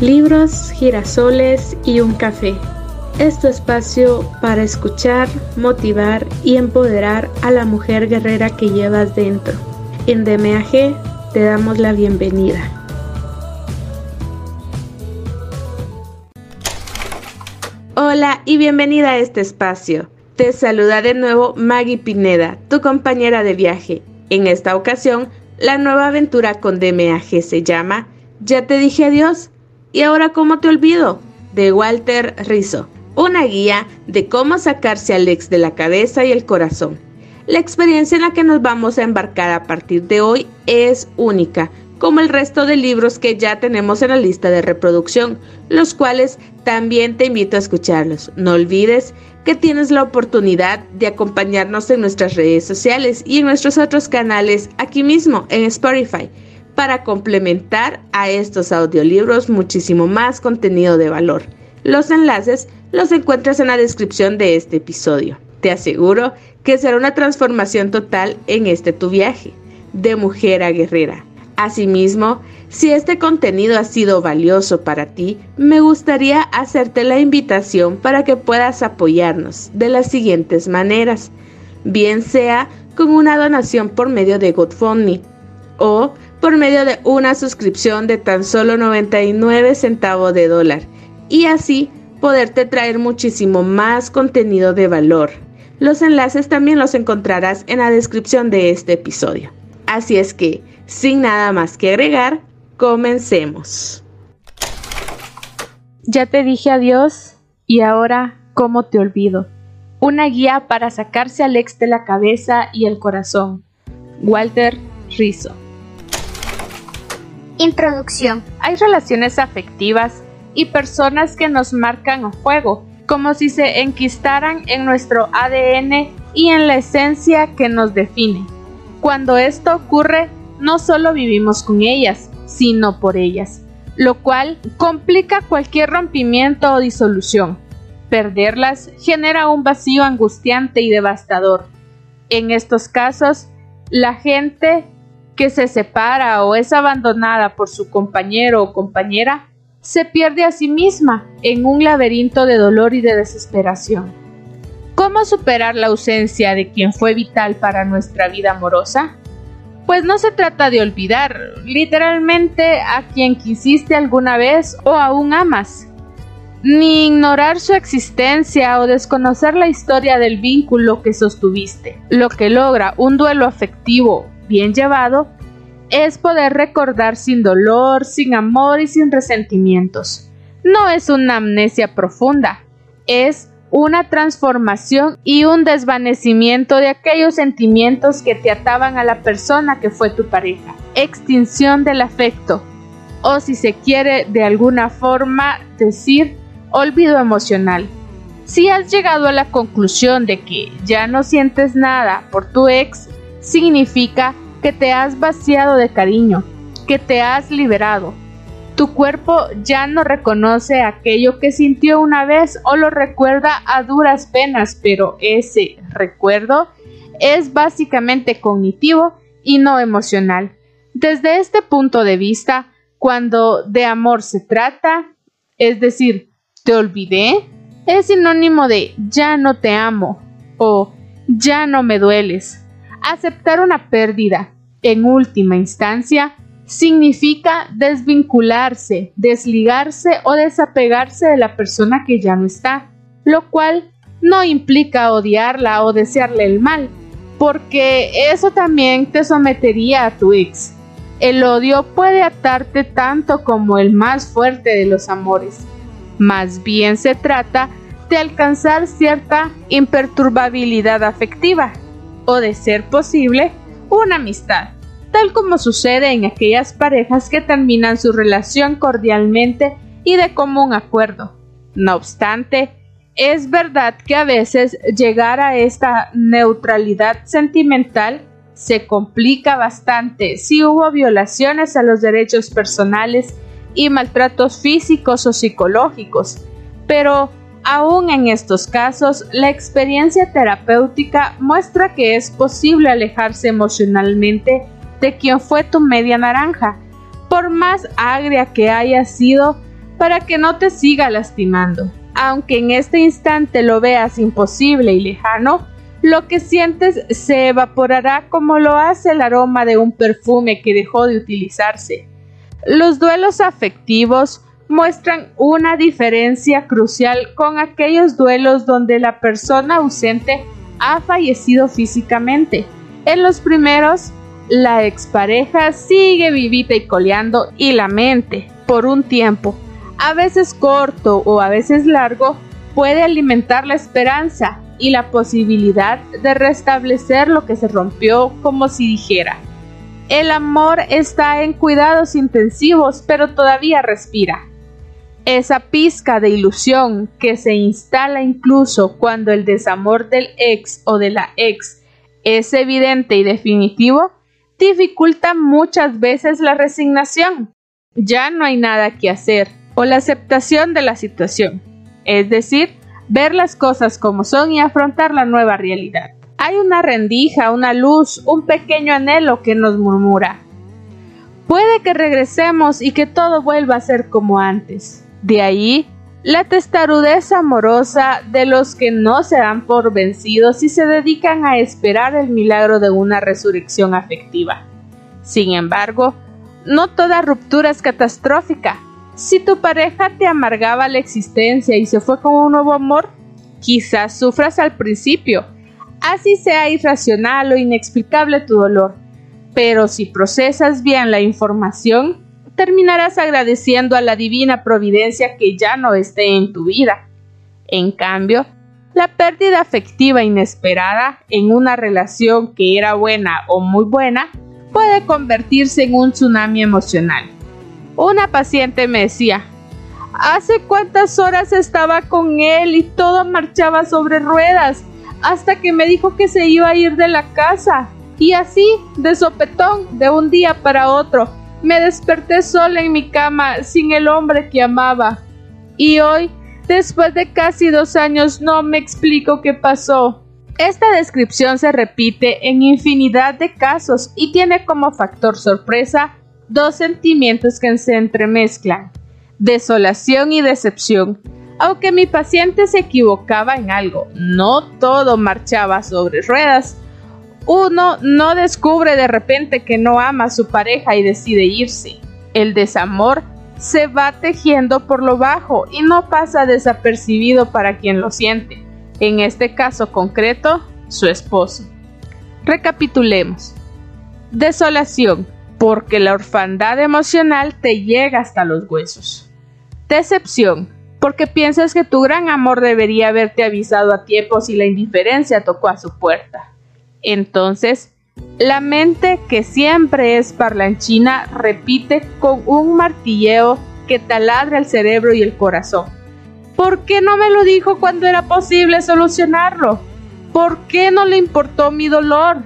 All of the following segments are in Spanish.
libros, girasoles y un café. Es tu espacio para escuchar, motivar y empoderar a la mujer guerrera que llevas dentro. En DMAG te damos la bienvenida. Hola y bienvenida a este espacio. Te saluda de nuevo Maggie Pineda, tu compañera de viaje. En esta ocasión, la nueva aventura con DMAG se llama Ya te dije adiós ¿Y ahora cómo te olvido? de Walter Rizzo, una guía de cómo sacarse al ex de la cabeza y el corazón. La experiencia en la que nos vamos a embarcar a partir de hoy es única, como el resto de libros que ya tenemos en la lista de reproducción, los cuales también te invito a escucharlos. No olvides que tienes la oportunidad de acompañarnos en nuestras redes sociales y en nuestros otros canales aquí mismo en Spotify para complementar a estos audiolibros muchísimo más contenido de valor. Los enlaces los encuentras en la descripción de este episodio. Te aseguro que será una transformación total en este tu viaje, de mujer a guerrera. Asimismo, si este contenido ha sido valioso para ti, me gustaría hacerte la invitación para que puedas apoyarnos de las siguientes maneras, bien sea con una donación por medio de GoFundMe o por medio de una suscripción de tan solo 99 centavos de dólar y así poderte traer muchísimo más contenido de valor. Los enlaces también los encontrarás en la descripción de este episodio. Así es que, sin nada más que agregar, comencemos. Ya te dije adiós y ahora, ¿cómo te olvido? Una guía para sacarse al ex de la cabeza y el corazón. Walter Rizzo. Introducción. Hay relaciones afectivas y personas que nos marcan a fuego, como si se enquistaran en nuestro ADN y en la esencia que nos define. Cuando esto ocurre, no solo vivimos con ellas, sino por ellas, lo cual complica cualquier rompimiento o disolución. Perderlas genera un vacío angustiante y devastador. En estos casos, la gente que se separa o es abandonada por su compañero o compañera, se pierde a sí misma en un laberinto de dolor y de desesperación. ¿Cómo superar la ausencia de quien fue vital para nuestra vida amorosa? Pues no se trata de olvidar literalmente a quien quisiste alguna vez o aún amas, ni ignorar su existencia o desconocer la historia del vínculo que sostuviste. Lo que logra un duelo afectivo bien llevado, es poder recordar sin dolor, sin amor y sin resentimientos. No es una amnesia profunda, es una transformación y un desvanecimiento de aquellos sentimientos que te ataban a la persona que fue tu pareja. Extinción del afecto, o si se quiere de alguna forma decir, olvido emocional. Si has llegado a la conclusión de que ya no sientes nada por tu ex, significa que te has vaciado de cariño, que te has liberado. Tu cuerpo ya no reconoce aquello que sintió una vez o lo recuerda a duras penas, pero ese recuerdo es básicamente cognitivo y no emocional. Desde este punto de vista, cuando de amor se trata, es decir, te olvidé, es sinónimo de ya no te amo o ya no me dueles. Aceptar una pérdida, en última instancia, significa desvincularse, desligarse o desapegarse de la persona que ya no está, lo cual no implica odiarla o desearle el mal, porque eso también te sometería a tu ex. El odio puede atarte tanto como el más fuerte de los amores. Más bien se trata de alcanzar cierta imperturbabilidad afectiva, o de ser posible, una amistad, tal como sucede en aquellas parejas que terminan su relación cordialmente y de común acuerdo. No obstante, es verdad que a veces llegar a esta neutralidad sentimental se complica bastante si hubo violaciones a los derechos personales y maltratos físicos o psicológicos, pero Aún en estos casos, la experiencia terapéutica muestra que es posible alejarse emocionalmente de quien fue tu media naranja. Por más agria que haya sido, para que no te siga lastimando. Aunque en este instante lo veas imposible y lejano, lo que sientes se evaporará como lo hace el aroma de un perfume que dejó de utilizarse. Los duelos afectivos muestran una diferencia crucial con aquellos duelos donde la persona ausente ha fallecido físicamente. En los primeros, la expareja sigue vivita y coleando y la mente, por un tiempo, a veces corto o a veces largo, puede alimentar la esperanza y la posibilidad de restablecer lo que se rompió como si dijera, el amor está en cuidados intensivos pero todavía respira. Esa pizca de ilusión que se instala incluso cuando el desamor del ex o de la ex es evidente y definitivo, dificulta muchas veces la resignación. Ya no hay nada que hacer o la aceptación de la situación, es decir, ver las cosas como son y afrontar la nueva realidad. Hay una rendija, una luz, un pequeño anhelo que nos murmura. Puede que regresemos y que todo vuelva a ser como antes. De ahí la testarudez amorosa de los que no se dan por vencidos y se dedican a esperar el milagro de una resurrección afectiva. Sin embargo, no toda ruptura es catastrófica. Si tu pareja te amargaba la existencia y se fue con un nuevo amor, quizás sufras al principio, así sea irracional o inexplicable tu dolor. Pero si procesas bien la información, terminarás agradeciendo a la divina providencia que ya no esté en tu vida. En cambio, la pérdida afectiva inesperada en una relación que era buena o muy buena puede convertirse en un tsunami emocional una paciente me decía, ¿hace cuántas horas estaba con él y todo marchaba sobre ruedas? Hasta que me dijo que se iba a ir de la casa. Y así, de sopetón, de un día para otro, me desperté sola en mi cama, sin el hombre que amaba. Y hoy, después de casi dos años, no me explico qué pasó. Esta descripción se repite en infinidad de casos y tiene como factor sorpresa dos sentimientos que se entremezclan, desolación y decepción. Aunque mi paciente se equivocaba en algo, no todo marchaba sobre ruedas. Uno no descubre de repente que no ama a su pareja y decide irse. El desamor se va tejiendo por lo bajo y no pasa desapercibido para quien lo siente. En este caso concreto, su esposo. Recapitulemos. Desolación porque la orfandad emocional te llega hasta los huesos. Decepción, porque piensas que tu gran amor debería haberte avisado a tiempo si la indiferencia tocó a su puerta. Entonces, la mente que siempre es parlanchina repite con un martilleo que taladra el cerebro y el corazón. ¿Por qué no me lo dijo cuando era posible solucionarlo? ¿Por qué no le importó mi dolor?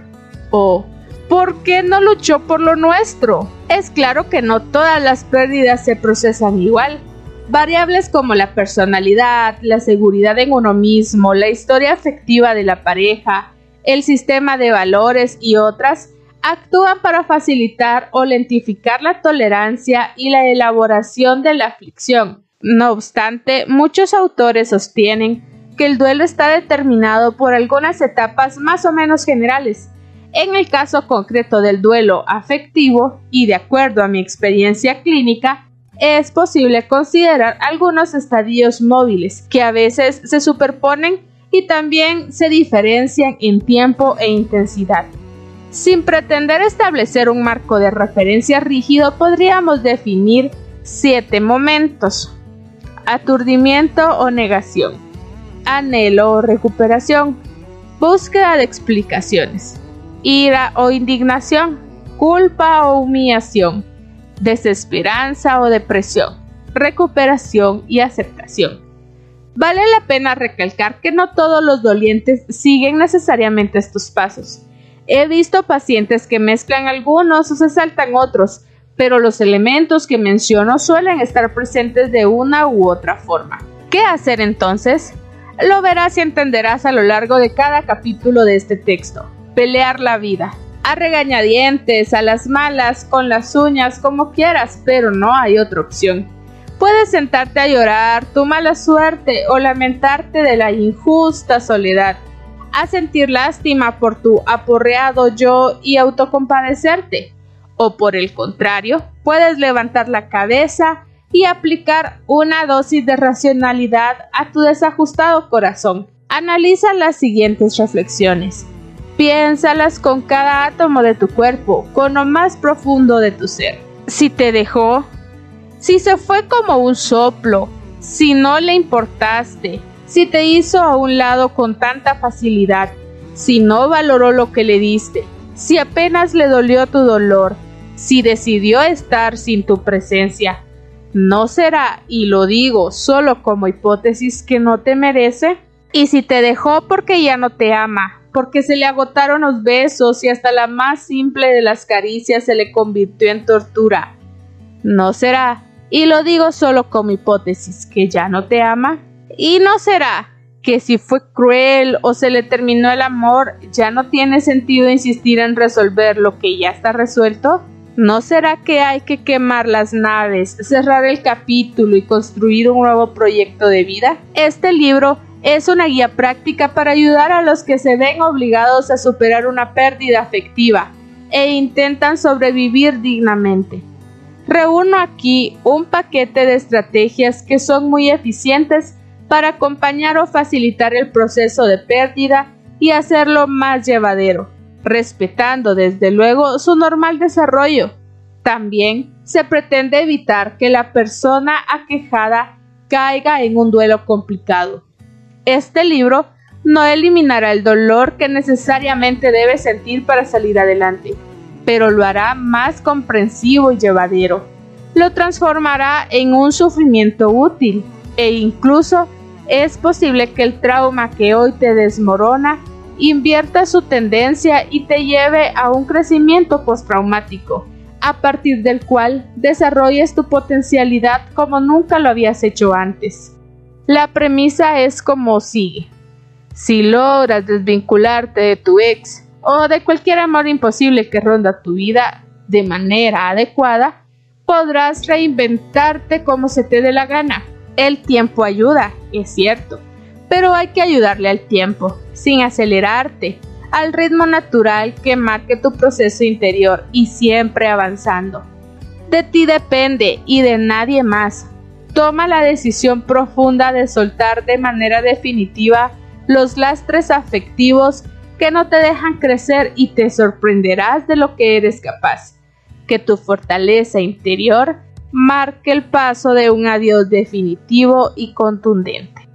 O ¿Por qué no luchó por lo nuestro? Es claro que no todas las pérdidas se procesan igual. Variables como la personalidad, la seguridad en uno mismo, la historia afectiva de la pareja, el sistema de valores y otras actúan para facilitar o lentificar la tolerancia y la elaboración de la aflicción. No obstante, muchos autores sostienen que el duelo está determinado por algunas etapas más o menos generales, en el caso concreto del duelo afectivo y de acuerdo a mi experiencia clínica, es posible considerar algunos estadios móviles que a veces se superponen y también se diferencian en tiempo e intensidad. Sin pretender establecer un marco de referencia rígido, podríamos definir siete momentos. Aturdimiento o negación. Anhelo o recuperación. Búsqueda de explicaciones ira o indignación, culpa o humillación, desesperanza o depresión, recuperación y aceptación. Vale la pena recalcar que no todos los dolientes siguen necesariamente estos pasos. He visto pacientes que mezclan algunos o se saltan otros, pero los elementos que menciono suelen estar presentes de una u otra forma. ¿Qué hacer entonces? Lo verás y entenderás a lo largo de cada capítulo de este texto pelear la vida. A regañadientes, a las malas, con las uñas, como quieras, pero no hay otra opción. Puedes sentarte a llorar tu mala suerte o lamentarte de la injusta soledad, a sentir lástima por tu aporreado yo y autocompadecerte. O por el contrario, puedes levantar la cabeza y aplicar una dosis de racionalidad a tu desajustado corazón. Analiza las siguientes reflexiones. Piénsalas con cada átomo de tu cuerpo, con lo más profundo de tu ser. Si te dejó, si se fue como un soplo, si no le importaste, si te hizo a un lado con tanta facilidad, si no valoró lo que le diste, si apenas le dolió tu dolor, si decidió estar sin tu presencia, ¿no será, y lo digo solo como hipótesis, que no te merece? Y si te dejó porque ya no te ama, porque se le agotaron los besos y hasta la más simple de las caricias se le convirtió en tortura, ¿no será, y lo digo solo como hipótesis, que ya no te ama? ¿Y no será que si fue cruel o se le terminó el amor, ya no tiene sentido insistir en resolver lo que ya está resuelto? ¿No será que hay que quemar las naves, cerrar el capítulo y construir un nuevo proyecto de vida? Este libro es una guía práctica para ayudar a los que se ven obligados a superar una pérdida afectiva e intentan sobrevivir dignamente. Reúno aquí un paquete de estrategias que son muy eficientes para acompañar o facilitar el proceso de pérdida y hacerlo más llevadero respetando desde luego su normal desarrollo. También se pretende evitar que la persona aquejada caiga en un duelo complicado. Este libro no eliminará el dolor que necesariamente debe sentir para salir adelante, pero lo hará más comprensivo y llevadero. Lo transformará en un sufrimiento útil e incluso es posible que el trauma que hoy te desmorona invierta su tendencia y te lleve a un crecimiento postraumático, a partir del cual desarrolles tu potencialidad como nunca lo habías hecho antes. La premisa es como sigue. Si logras desvincularte de tu ex o de cualquier amor imposible que ronda tu vida de manera adecuada, podrás reinventarte como se te dé la gana. El tiempo ayuda, es cierto, pero hay que ayudarle al tiempo, sin acelerarte, al ritmo natural que marque tu proceso interior y siempre avanzando. De ti depende y de nadie más. Toma la decisión profunda de soltar de manera definitiva los lastres afectivos no te dejan crecer y te sorprenderás de lo que eres capaz. Que tu fortaleza interior marque el paso de un adiós definitivo y contundente.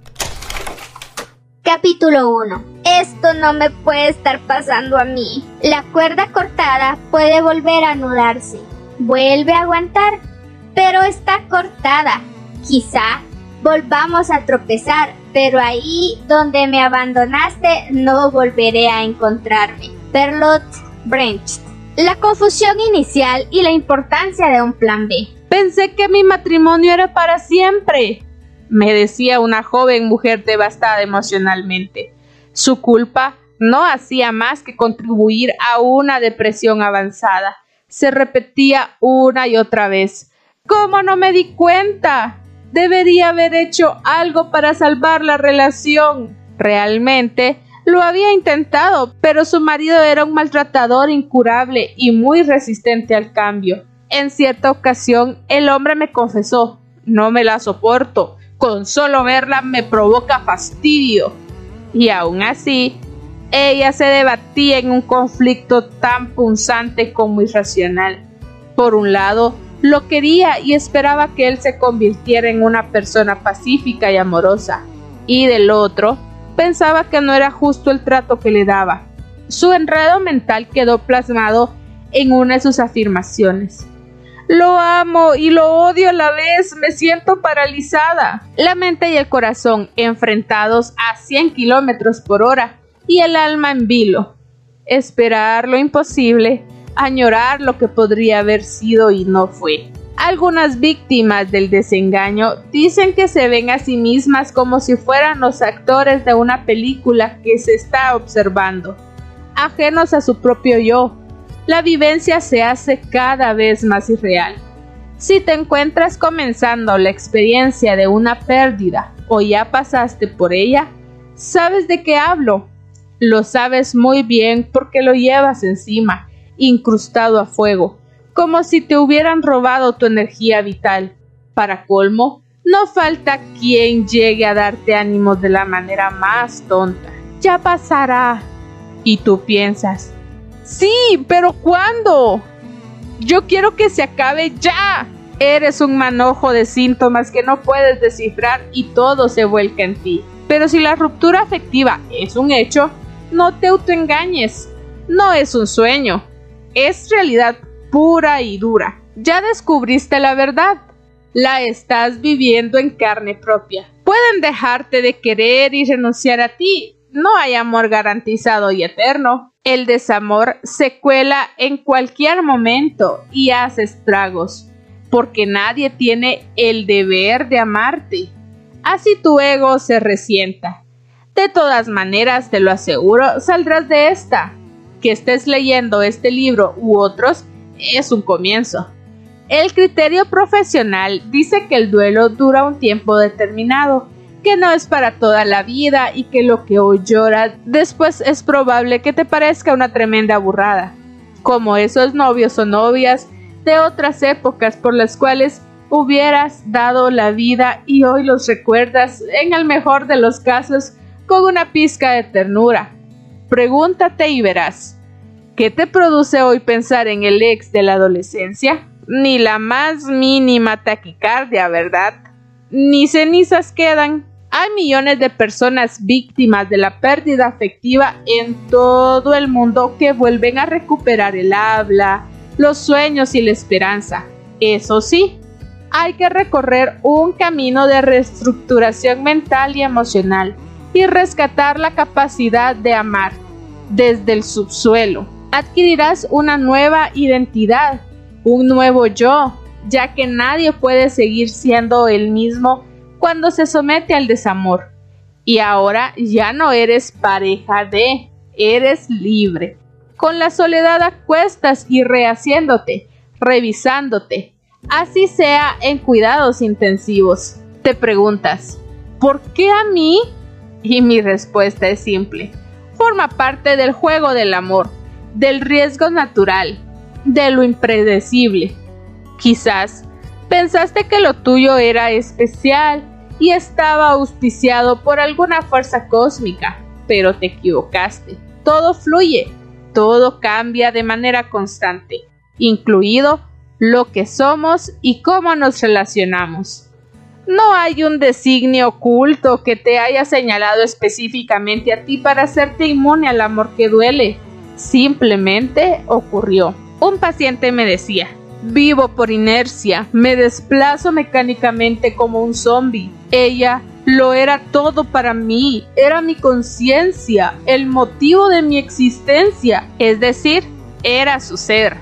Capítulo 1. Esto no me puede estar pasando a mí. La cuerda cortada puede volver a anudarse. Vuelve a aguantar, pero está cortada. Quizá volvamos a tropezar, pero ahí donde me abandonaste no volveré a encontrarme. Perlot Brecht. La confusión inicial y la importancia de un plan B. Pensé que mi matrimonio era para siempre me decía una joven mujer devastada emocionalmente. Su culpa no hacía más que contribuir a una depresión avanzada. Se repetía una y otra vez. ¿Cómo no me di cuenta? Debería haber hecho algo para salvar la relación. Realmente lo había intentado, pero su marido era un maltratador incurable y muy resistente al cambio. En cierta ocasión el hombre me confesó No me la soporto. Con solo verla me provoca fastidio. Y aún así, ella se debatía en un conflicto tan punzante como irracional. Por un lado, lo quería y esperaba que él se convirtiera en una persona pacífica y amorosa. Y del otro, pensaba que no era justo el trato que le daba. Su enredo mental quedó plasmado en una de sus afirmaciones. Lo amo y lo odio a la vez, me siento paralizada. La mente y el corazón enfrentados a 100 kilómetros por hora y el alma en vilo. Esperar lo imposible, añorar lo que podría haber sido y no fue. Algunas víctimas del desengaño dicen que se ven a sí mismas como si fueran los actores de una película que se está observando, ajenos a su propio yo, la vivencia se hace cada vez más irreal. Si te encuentras comenzando la experiencia de una pérdida o ya pasaste por ella, sabes de qué hablo. Lo sabes muy bien porque lo llevas encima, incrustado a fuego, como si te hubieran robado tu energía vital. Para colmo, no falta quien llegue a darte ánimos de la manera más tonta. Ya pasará. Y tú piensas, sí, pero ¿cuándo? Yo quiero que se acabe ya. Eres un manojo de síntomas que no puedes descifrar y todo se vuelca en ti. Pero si la ruptura afectiva es un hecho, no te autoengañes. No es un sueño. Es realidad pura y dura. Ya descubriste la verdad la estás viviendo en carne propia. Pueden dejarte de querer y renunciar a ti. No hay amor garantizado y eterno. El desamor se cuela en cualquier momento y hace estragos, porque nadie tiene el deber de amarte. Así tu ego se resienta. De todas maneras, te lo aseguro, saldrás de esta. Que estés leyendo este libro u otros es un comienzo. El criterio profesional dice que el duelo dura un tiempo determinado, que no es para toda la vida y que lo que hoy llora después es probable que te parezca una tremenda burrada, como esos novios o novias de otras épocas por las cuales hubieras dado la vida y hoy los recuerdas, en el mejor de los casos, con una pizca de ternura. Pregúntate y verás. ¿Qué te produce hoy pensar en el ex de la adolescencia? ni la más mínima taquicardia, ¿verdad? Ni cenizas quedan. Hay millones de personas víctimas de la pérdida afectiva en todo el mundo que vuelven a recuperar el habla, los sueños y la esperanza. Eso sí, hay que recorrer un camino de reestructuración mental y emocional y rescatar la capacidad de amar desde el subsuelo. Adquirirás una nueva identidad un nuevo yo, ya que nadie puede seguir siendo el mismo cuando se somete al desamor. Y ahora ya no eres pareja de, eres libre. Con la soledad acuestas y rehaciéndote, revisándote, así sea en cuidados intensivos. Te preguntas, ¿por qué a mí? Y mi respuesta es simple. Forma parte del juego del amor, del riesgo natural, de lo impredecible. Quizás pensaste que lo tuyo era especial y estaba auspiciado por alguna fuerza cósmica, pero te equivocaste. Todo fluye, todo cambia de manera constante, incluido lo que somos y cómo nos relacionamos. No hay un designio oculto que te haya señalado específicamente a ti para hacerte inmune al amor que duele. Simplemente ocurrió. Un paciente me decía, vivo por inercia, me desplazo mecánicamente como un zombie. Ella lo era todo para mí, era mi conciencia, el motivo de mi existencia, es decir, era su ser.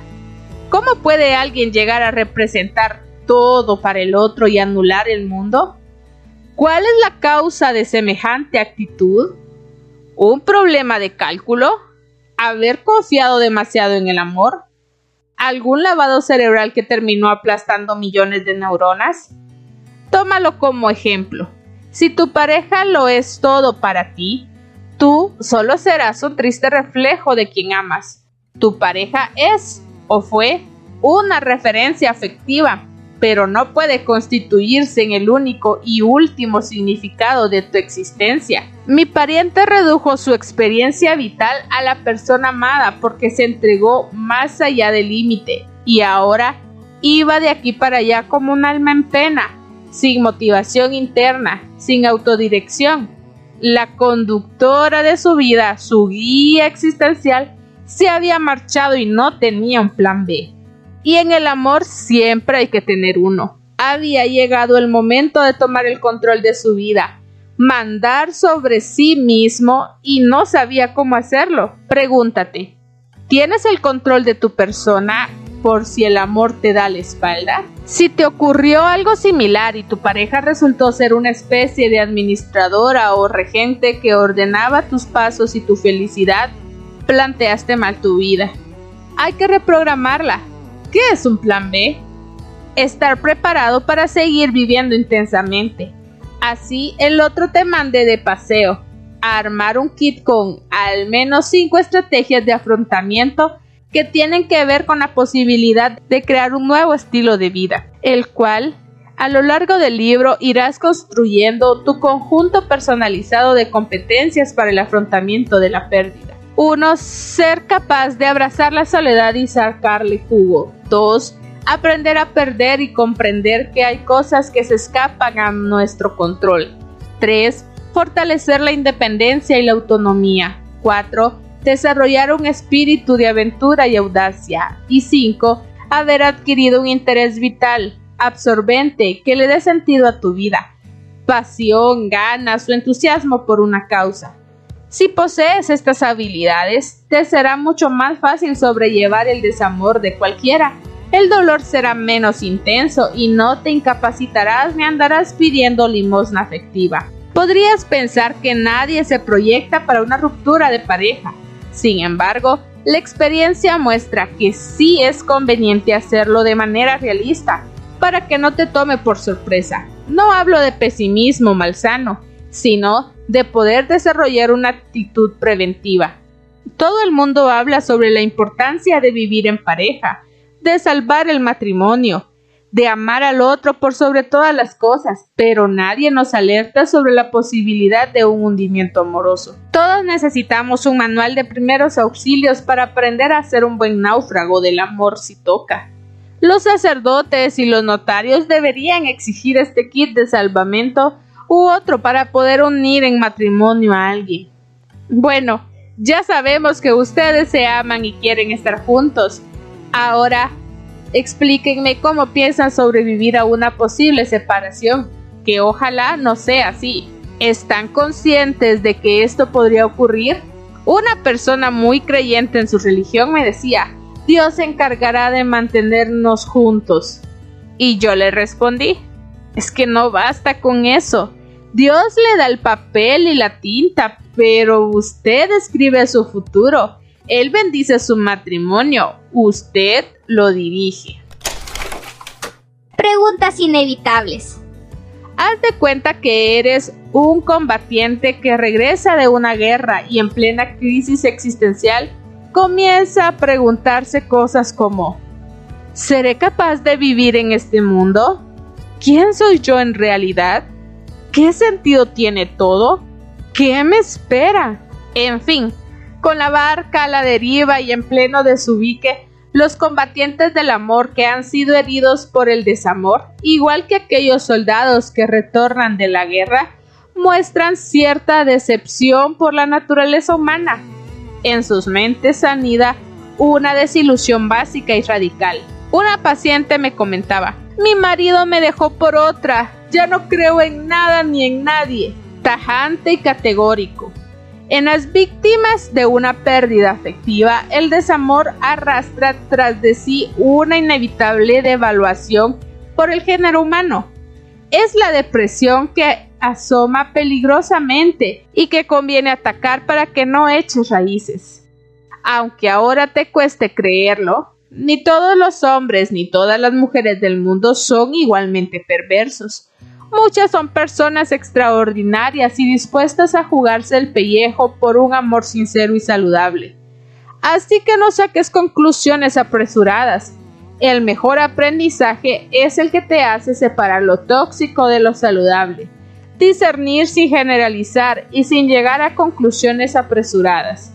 ¿Cómo puede alguien llegar a representar todo para el otro y anular el mundo? ¿Cuál es la causa de semejante actitud? ¿Un problema de cálculo? ¿Haber confiado demasiado en el amor? algún lavado cerebral que terminó aplastando millones de neuronas? Tómalo como ejemplo. Si tu pareja lo es todo para ti, tú solo serás un triste reflejo de quien amas. Tu pareja es o fue una referencia afectiva pero no puede constituirse en el único y último significado de tu existencia. Mi pariente redujo su experiencia vital a la persona amada porque se entregó más allá del límite y ahora iba de aquí para allá como un alma en pena, sin motivación interna, sin autodirección. La conductora de su vida, su guía existencial, se había marchado y no tenía un plan B. Y en el amor siempre hay que tener uno. Había llegado el momento de tomar el control de su vida, mandar sobre sí mismo y no sabía cómo hacerlo. Pregúntate, ¿tienes el control de tu persona por si el amor te da la espalda? Si te ocurrió algo similar y tu pareja resultó ser una especie de administradora o regente que ordenaba tus pasos y tu felicidad, planteaste mal tu vida. Hay que reprogramarla ¿Qué es un plan B? estar preparado para seguir viviendo intensamente. Así el otro te mande de paseo, a armar un kit con al menos 5 estrategias de afrontamiento que tienen que ver con la posibilidad de crear un nuevo estilo de vida, el cual a lo largo del libro irás construyendo tu conjunto personalizado de competencias para el afrontamiento de la pérdida. 1. Ser capaz de abrazar la soledad y sacarle jugo. 2. Aprender a perder y comprender que hay cosas que se escapan a nuestro control. 3. Fortalecer la independencia y la autonomía. 4. Desarrollar un espíritu de aventura y audacia. Y 5. Haber adquirido un interés vital, absorbente que le dé sentido a tu vida, pasión, ganas o entusiasmo por una causa. Si posees estas habilidades, te será mucho más fácil sobrellevar el desamor de cualquiera. El dolor será menos intenso y no te incapacitarás ni andarás pidiendo limosna afectiva. Podrías pensar que nadie se proyecta para una ruptura de pareja. Sin embargo, la experiencia muestra que sí es conveniente hacerlo de manera realista, para que no te tome por sorpresa. No hablo de pesimismo malsano, sino de poder desarrollar una actitud preventiva. Todo el mundo habla sobre la importancia de vivir en pareja, de salvar el matrimonio, de amar al otro por sobre todas las cosas, pero nadie nos alerta sobre la posibilidad de un hundimiento amoroso. Todos necesitamos un manual de primeros auxilios para aprender a ser un buen náufrago del amor si toca. Los sacerdotes y los notarios deberían exigir este kit de salvamento u otro para poder unir en matrimonio a alguien. Bueno, ya sabemos que ustedes se aman y quieren estar juntos. Ahora, explíquenme cómo piensan sobrevivir a una posible separación, que ojalá no sea así. ¿Están conscientes de que esto podría ocurrir? Una persona muy creyente en su religión me decía, Dios se encargará de mantenernos juntos. Y yo le respondí, es que no basta con eso. Dios le da el papel y la tinta, pero usted escribe su futuro. Él bendice su matrimonio, usted lo dirige. Preguntas inevitables. Haz de cuenta que eres un combatiente que regresa de una guerra y en plena crisis existencial comienza a preguntarse cosas como ¿Seré capaz de vivir en este mundo? ¿Quién soy yo en realidad? ¿Qué sentido tiene todo? ¿Qué me espera? En fin, con la barca a la deriva y en pleno desubique, los combatientes del amor que han sido heridos por el desamor, igual que aquellos soldados que retornan de la guerra, muestran cierta decepción por la naturaleza humana en sus mentes anida una desilusión básica y radical. Una paciente me comentaba, mi marido me dejó por otra, ya no creo en nada ni en nadie, tajante y categórico. En las víctimas de una pérdida afectiva, el desamor arrastra tras de sí una inevitable devaluación por el género humano. Es la depresión que asoma peligrosamente y que conviene atacar para que no eches raíces. Aunque ahora te cueste creerlo, ni todos los hombres ni todas las mujeres del mundo son igualmente perversos. Muchas son personas extraordinarias y dispuestas a jugarse el pellejo por un amor sincero y saludable. Así que no saques conclusiones apresuradas. El mejor aprendizaje es el que te hace separar lo tóxico de lo saludable discernir sin generalizar y sin llegar a conclusiones apresuradas.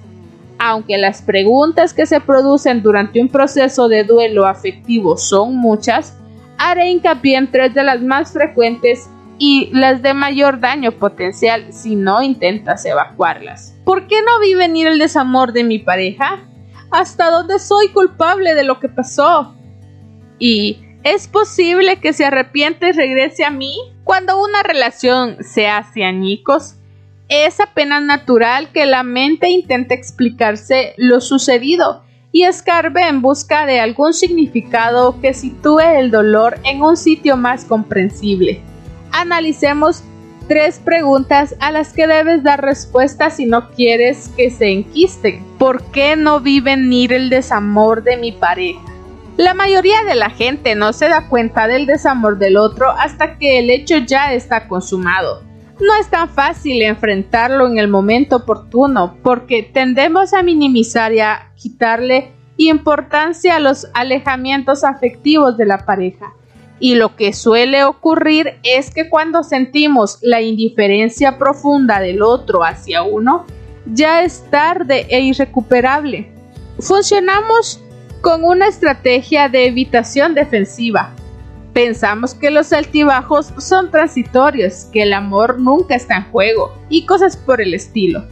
Aunque las preguntas que se producen durante un proceso de duelo afectivo son muchas, haré hincapié en tres de las más frecuentes y las de mayor daño potencial si no intentas evacuarlas. ¿Por qué no vi venir el desamor de mi pareja? ¿Hasta dónde soy culpable de lo que pasó? ¿Y es posible que se arrepiente y regrese a mí? Cuando una relación se hace añicos, es apenas natural que la mente intente explicarse lo sucedido y escarbe en busca de algún significado que sitúe el dolor en un sitio más comprensible. Analicemos tres preguntas a las que debes dar respuesta si no quieres que se enquisten. ¿Por qué no vi venir el desamor de mi pareja? La mayoría de la gente no se da cuenta del desamor del otro hasta que el hecho ya está consumado. No es tan fácil enfrentarlo en el momento oportuno porque tendemos a minimizar y a quitarle importancia a los alejamientos afectivos de la pareja. Y lo que suele ocurrir es que cuando sentimos la indiferencia profunda del otro hacia uno, ya es tarde e irrecuperable. Funcionamos con una estrategia de evitación defensiva. Pensamos que los altibajos son transitorios, que el amor nunca está en juego y cosas por el estilo.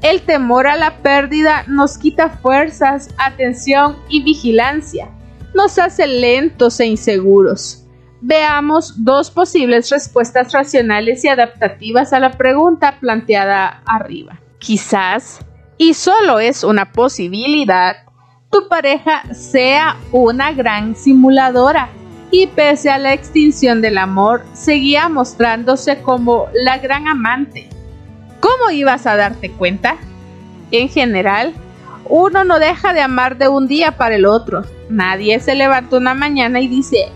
El temor a la pérdida nos quita fuerzas, atención y vigilancia. Nos hace lentos e inseguros. Veamos dos posibles respuestas racionales y adaptativas a la pregunta planteada arriba. Quizás, y solo es una posibilidad, tu pareja sea una gran simuladora y pese a la extinción del amor seguía mostrándose como la gran amante. ¿Cómo ibas a darte cuenta? En general, uno no deja de amar de un día para el otro. Nadie se levanta una mañana y dice,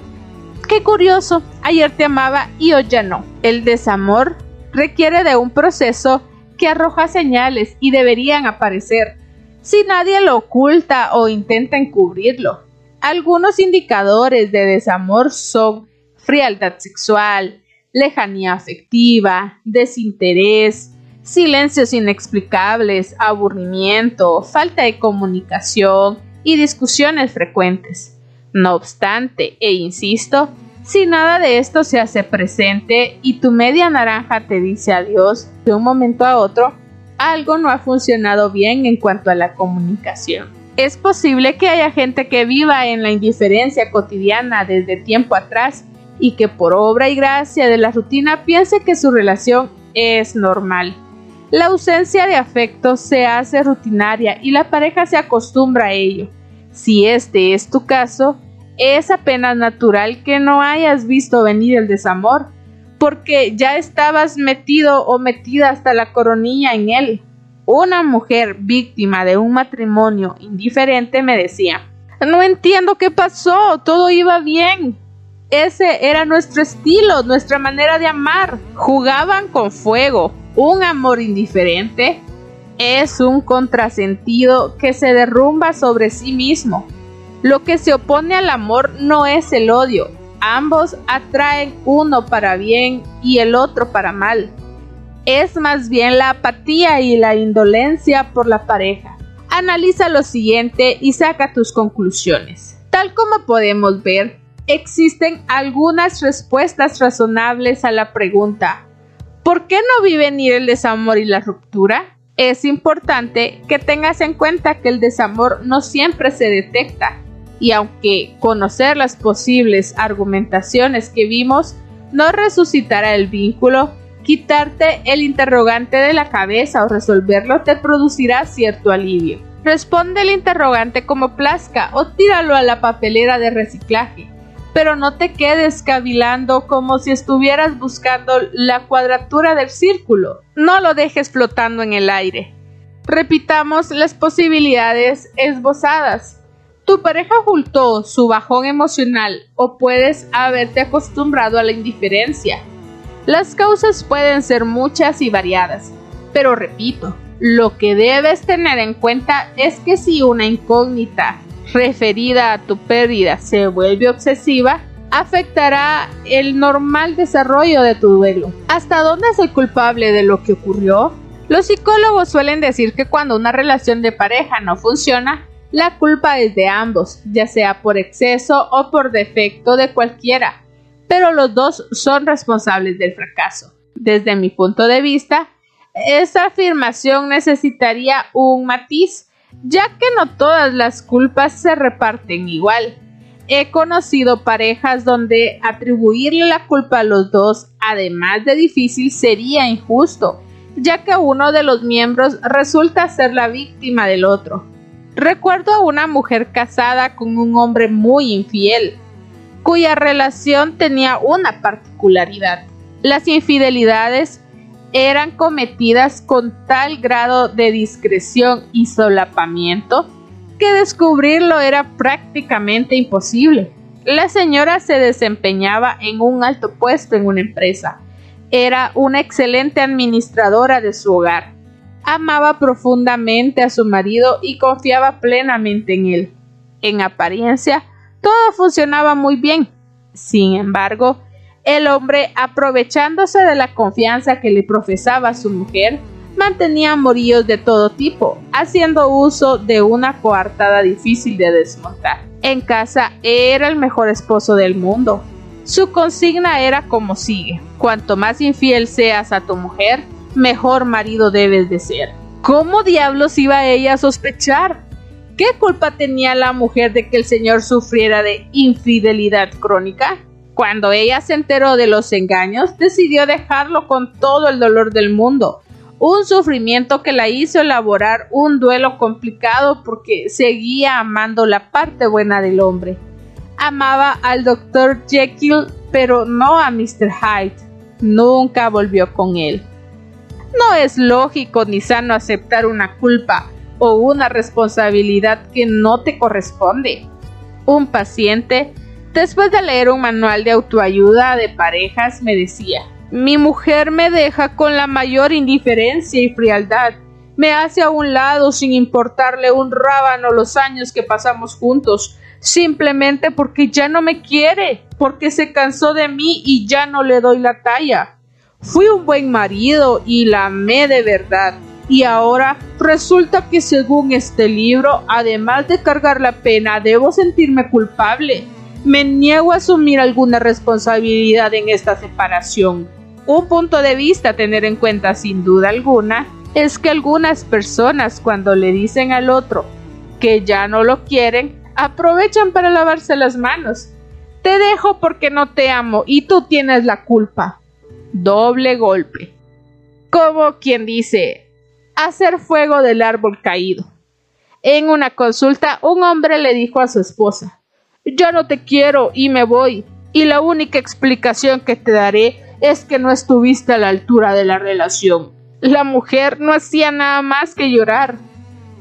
qué curioso, ayer te amaba y hoy ya no. El desamor requiere de un proceso que arroja señales y deberían aparecer si nadie lo oculta o intenta encubrirlo. Algunos indicadores de desamor son frialdad sexual, lejanía afectiva, desinterés, silencios inexplicables, aburrimiento, falta de comunicación y discusiones frecuentes. No obstante, e insisto, si nada de esto se hace presente y tu media naranja te dice adiós de un momento a otro, algo no ha funcionado bien en cuanto a la comunicación. Es posible que haya gente que viva en la indiferencia cotidiana desde tiempo atrás y que por obra y gracia de la rutina piense que su relación es normal. La ausencia de afecto se hace rutinaria y la pareja se acostumbra a ello. Si este es tu caso, es apenas natural que no hayas visto venir el desamor porque ya estabas metido o metida hasta la coronilla en él. Una mujer víctima de un matrimonio indiferente me decía, no entiendo qué pasó, todo iba bien. Ese era nuestro estilo, nuestra manera de amar. Jugaban con fuego. Un amor indiferente es un contrasentido que se derrumba sobre sí mismo. Lo que se opone al amor no es el odio, ambos atraen uno para bien y el otro para mal. Es más bien la apatía y la indolencia por la pareja. Analiza lo siguiente y saca tus conclusiones. Tal como podemos ver, existen algunas respuestas razonables a la pregunta ¿Por qué no vi venir el desamor y la ruptura? Es importante que tengas en cuenta que el desamor no siempre se detecta y aunque conocer las posibles argumentaciones que vimos no resucitará el vínculo, quitarte el interrogante de la cabeza o resolverlo te producirá cierto alivio. Responde el interrogante como plazca o tíralo a la papelera de reciclaje, pero no te quedes cavilando como si estuvieras buscando la cuadratura del círculo. No lo dejes flotando en el aire. Repitamos las posibilidades esbozadas. Tu pareja ocultó su bajón emocional o puedes haberte acostumbrado a la indiferencia. Las causas pueden ser muchas y variadas, pero repito, lo que debes tener en cuenta es que si una incógnita referida a tu pérdida se vuelve obsesiva, afectará el normal desarrollo de tu duelo. ¿Hasta dónde es el culpable de lo que ocurrió? Los psicólogos suelen decir que cuando una relación de pareja no funciona, la culpa es de ambos, ya sea por exceso o por defecto de cualquiera, pero los dos son responsables del fracaso. Desde mi punto de vista, esa afirmación necesitaría un matiz, ya que no todas las culpas se reparten igual. He conocido parejas donde atribuirle la culpa a los dos, además de difícil, sería injusto, ya que uno de los miembros resulta ser la víctima del otro. Recuerdo a una mujer casada con un hombre muy infiel, cuya relación tenía una particularidad. Las infidelidades eran cometidas con tal grado de discreción y solapamiento que descubrirlo era prácticamente imposible. La señora se desempeñaba en un alto puesto en una empresa. Era una excelente administradora de su hogar. Amaba profundamente a su marido y confiaba plenamente en él. En apariencia, todo funcionaba muy bien. Sin embargo, el hombre, aprovechándose de la confianza que le profesaba su mujer, mantenía amoríos de todo tipo, haciendo uso de una coartada difícil de desmontar. En casa era el mejor esposo del mundo. Su consigna era como sigue: cuanto más infiel seas a tu mujer, mejor marido debes de ser. ¿Cómo diablos iba ella a sospechar? ¿Qué culpa tenía la mujer de que el señor sufriera de infidelidad crónica? Cuando ella se enteró de los engaños, decidió dejarlo con todo el dolor del mundo, un sufrimiento que la hizo elaborar un duelo complicado porque seguía amando la parte buena del hombre. Amaba al Dr. Jekyll, pero no a Mr. Hyde. Nunca volvió con él. No es lógico ni sano aceptar una culpa o una responsabilidad que no te corresponde. Un paciente, después de leer un manual de autoayuda de parejas, me decía, mi mujer me deja con la mayor indiferencia y frialdad. Me hace a un lado sin importarle un rábano los años que pasamos juntos, simplemente porque ya no me quiere, porque se cansó de mí y ya no le doy la talla. Fui un buen marido y la amé de verdad. Y ahora resulta que según este libro, además de cargar la pena, debo sentirme culpable. Me niego a asumir alguna responsabilidad en esta separación. Un punto de vista a tener en cuenta sin duda alguna es que algunas personas cuando le dicen al otro que ya no lo quieren, aprovechan para lavarse las manos. Te dejo porque no te amo y tú tienes la culpa. Doble golpe. Como quien dice, hacer fuego del árbol caído. En una consulta, un hombre le dijo a su esposa, ya no te quiero y me voy, y la única explicación que te daré es que no estuviste a la altura de la relación. La mujer no hacía nada más que llorar.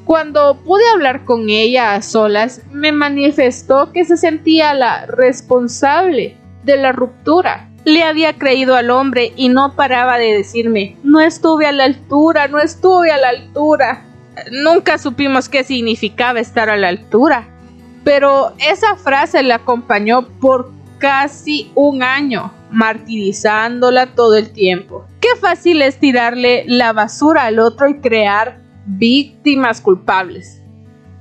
Cuando pude hablar con ella a solas, me manifestó que se sentía la responsable de la ruptura. Le había creído al hombre y no paraba de decirme, no estuve a la altura, no estuve a la altura. Nunca supimos qué significaba estar a la altura, pero esa frase la acompañó por casi un año martirizándola todo el tiempo. Qué fácil es tirarle la basura al otro y crear víctimas culpables.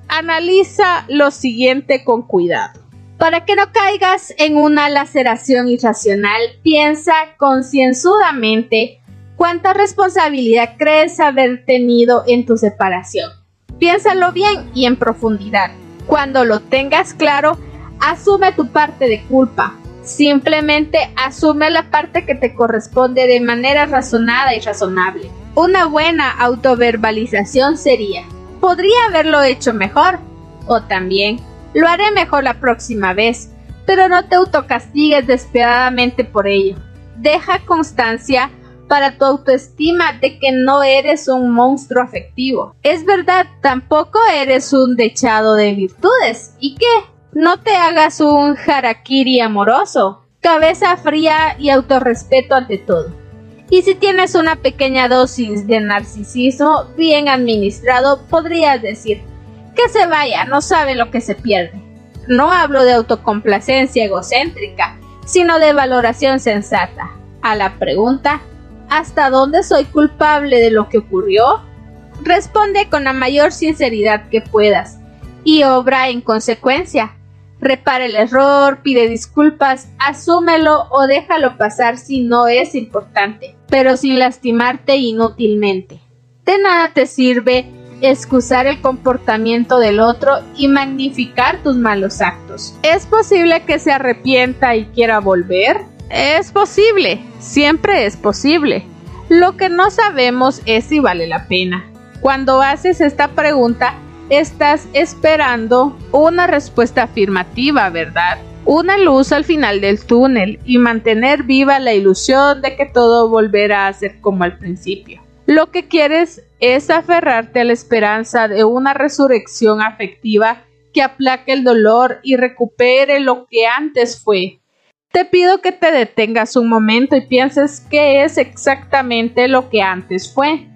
Analiza lo siguiente con cuidado. Para que no caigas en una laceración irracional, piensa concienzudamente cuánta responsabilidad crees haber tenido en tu separación. Piénsalo bien y en profundidad. Cuando lo tengas claro, asume tu parte de culpa, Simplemente asume la parte que te corresponde de manera razonada y razonable. Una buena autoverbalización sería, podría haberlo hecho mejor. O también, lo haré mejor la próxima vez, pero no te autocastigues despiadadamente por ello. Deja constancia para tu autoestima de que no eres un monstruo afectivo. Es verdad, tampoco eres un dechado de virtudes. ¿Y qué? No te hagas un harakiri amoroso. Cabeza fría y autorrespeto ante todo. Y si tienes una pequeña dosis de narcisismo bien administrado, podrías decir que se vaya, no sabe lo que se pierde. No hablo de autocomplacencia egocéntrica, sino de valoración sensata. A la pregunta, ¿hasta dónde soy culpable de lo que ocurrió? Responde con la mayor sinceridad que puedas y obra en consecuencia repara el error, pide disculpas, asúmelo o déjalo pasar si no es importante, pero sin lastimarte inútilmente. De nada te sirve excusar el comportamiento del otro y magnificar tus malos actos. ¿Es posible que se arrepienta y quiera volver? Es posible, siempre es posible. Lo que no sabemos es si vale la pena. Cuando haces esta pregunta, estás esperando una respuesta afirmativa, ¿verdad? Una luz al final del túnel y mantener viva la ilusión de que todo volverá a ser como al principio. Lo que quieres es aferrarte a la esperanza de una resurrección afectiva que aplaque el dolor y recupere lo que antes fue. Te pido que te detengas un momento y pienses qué es exactamente lo que antes fue.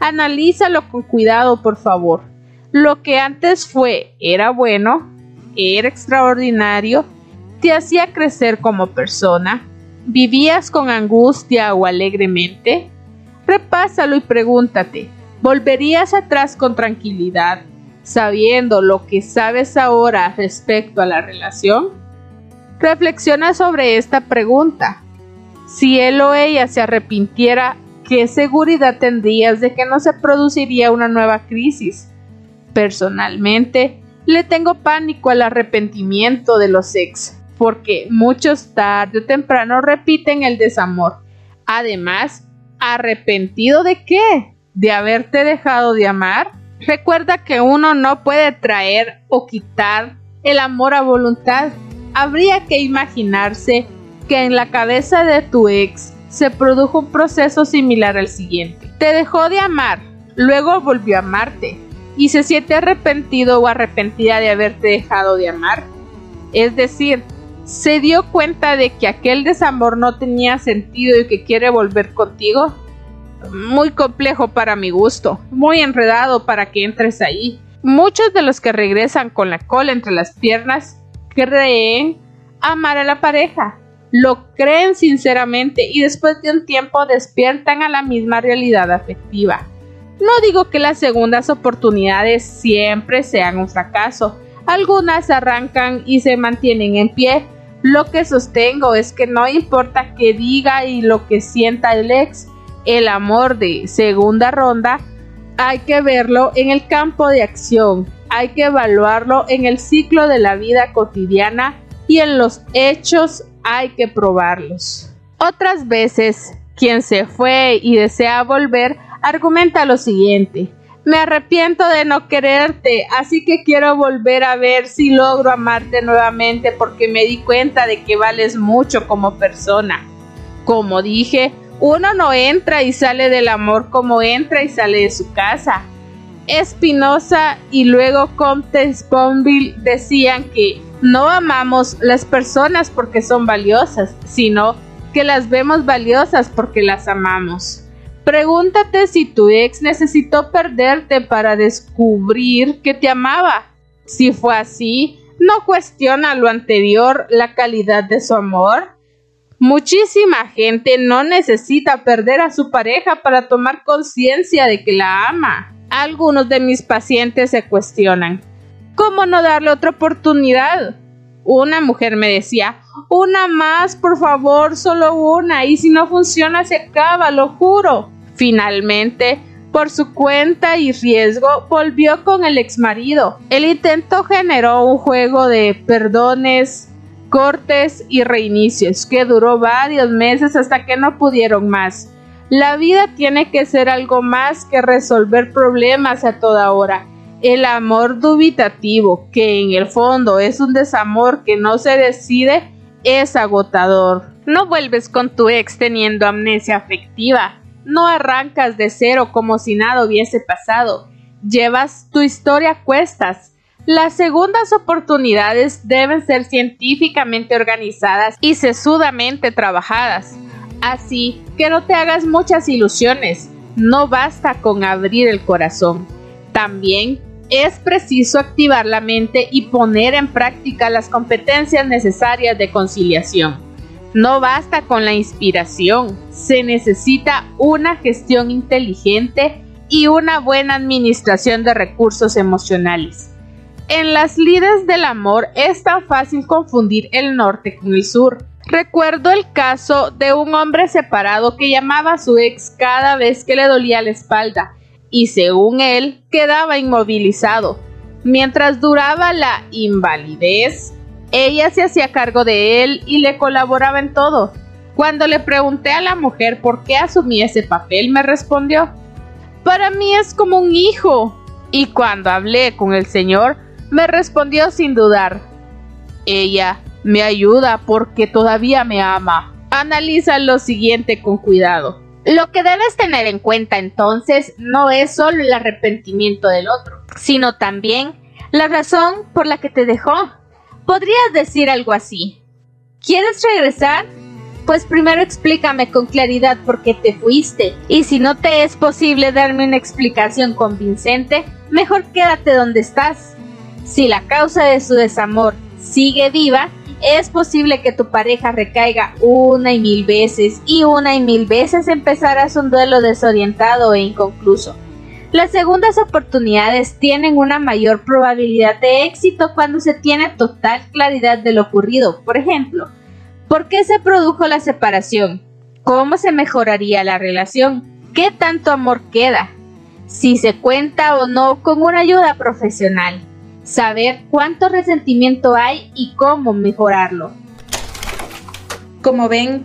Analízalo con cuidado, por favor. Lo que antes fue era bueno, era extraordinario, te hacía crecer como persona, vivías con angustia o alegremente. Repásalo y pregúntate, ¿volverías atrás con tranquilidad, sabiendo lo que sabes ahora respecto a la relación? Reflexiona sobre esta pregunta. Si él o ella se arrepintiera, ¿qué seguridad tendrías de que no se produciría una nueva crisis? Personalmente, le tengo pánico al arrepentimiento de los ex, porque muchos tarde o temprano repiten el desamor. Además, ¿arrepentido de qué? ¿De haberte dejado de amar? Recuerda que uno no puede traer o quitar el amor a voluntad. Habría que imaginarse que en la cabeza de tu ex se produjo un proceso similar al siguiente. Te dejó de amar, luego volvió a amarte y se siente arrepentido o arrepentida de haberte dejado de amar. Es decir, se dio cuenta de que aquel desamor no tenía sentido y que quiere volver contigo. Muy complejo para mi gusto, muy enredado para que entres ahí. Muchos de los que regresan con la cola entre las piernas creen amar a la pareja, lo creen sinceramente y después de un tiempo despiertan a la misma realidad afectiva. No digo que las segundas oportunidades siempre sean un fracaso, algunas arrancan y se mantienen en pie. Lo que sostengo es que no importa qué diga y lo que sienta el ex, el amor de segunda ronda, hay que verlo en el campo de acción, hay que evaluarlo en el ciclo de la vida cotidiana y en los hechos hay que probarlos. Otras veces, quien se fue y desea volver argumenta lo siguiente. Me arrepiento de no quererte, así que quiero volver a ver si logro amarte nuevamente porque me di cuenta de que vales mucho como persona. Como dije, uno no entra y sale del amor como entra y sale de su casa. Espinosa y luego Comte Sponville decían que no amamos las personas porque son valiosas, sino que las vemos valiosas porque las amamos. Pregúntate si tu ex necesitó perderte para descubrir que te amaba. Si fue así, no cuestiona lo anterior la calidad de su amor. Muchísima gente no necesita perder a su pareja para tomar conciencia de que la ama. Algunos de mis pacientes se cuestionan, ¿cómo no darle otra oportunidad? Una mujer me decía, una más, por favor, solo una, y si no funciona se acaba, lo juro. Finalmente, por su cuenta y riesgo, volvió con el exmarido. El intento generó un juego de perdones, cortes y reinicios que duró varios meses hasta que no pudieron más. La vida tiene que ser algo más que resolver problemas a toda hora. El amor dubitativo, que en el fondo es un desamor que no se decide, es agotador. No vuelves con tu ex teniendo amnesia afectiva no arrancas de cero como si nada hubiese pasado. Llevas tu historia a cuestas. Las segundas oportunidades deben ser científicamente organizadas y sesudamente trabajadas. Así que no te hagas muchas ilusiones. No basta con abrir el corazón. También es preciso activar la mente y poner en práctica las competencias necesarias de conciliación. No basta con la inspiración, se necesita una gestión inteligente y una buena administración de recursos emocionales. En las lides del amor es tan fácil confundir el norte con el sur. Recuerdo el caso de un hombre separado que llamaba a su ex cada vez que le dolía la espalda y según él quedaba inmovilizado. Mientras duraba la invalidez, ella se hacía cargo de él y le colaboraba en todo. Cuando le pregunté a la mujer por qué asumía ese papel, me respondió, para mí es como un hijo. Y cuando hablé con el señor, me respondió sin dudar, ella me ayuda porque todavía me ama. Analiza lo siguiente con cuidado. Lo que debes tener en cuenta entonces no es solo el arrepentimiento del otro, sino también la razón por la que te dejó. Podrías decir algo así. ¿Quieres regresar? Pues primero explícame con claridad por qué te fuiste. Y si no te es posible darme una explicación convincente, mejor quédate donde estás. Si la causa de su desamor sigue viva, es posible que tu pareja recaiga una y mil veces y una y mil veces empezarás un duelo desorientado e inconcluso. Las segundas oportunidades tienen una mayor probabilidad de éxito cuando se tiene total claridad de lo ocurrido. Por ejemplo, ¿por qué se produjo la separación? ¿Cómo se mejoraría la relación? ¿Qué tanto amor queda? Si se cuenta o no con una ayuda profesional saber cuánto resentimiento hay y cómo mejorarlo. Como ven,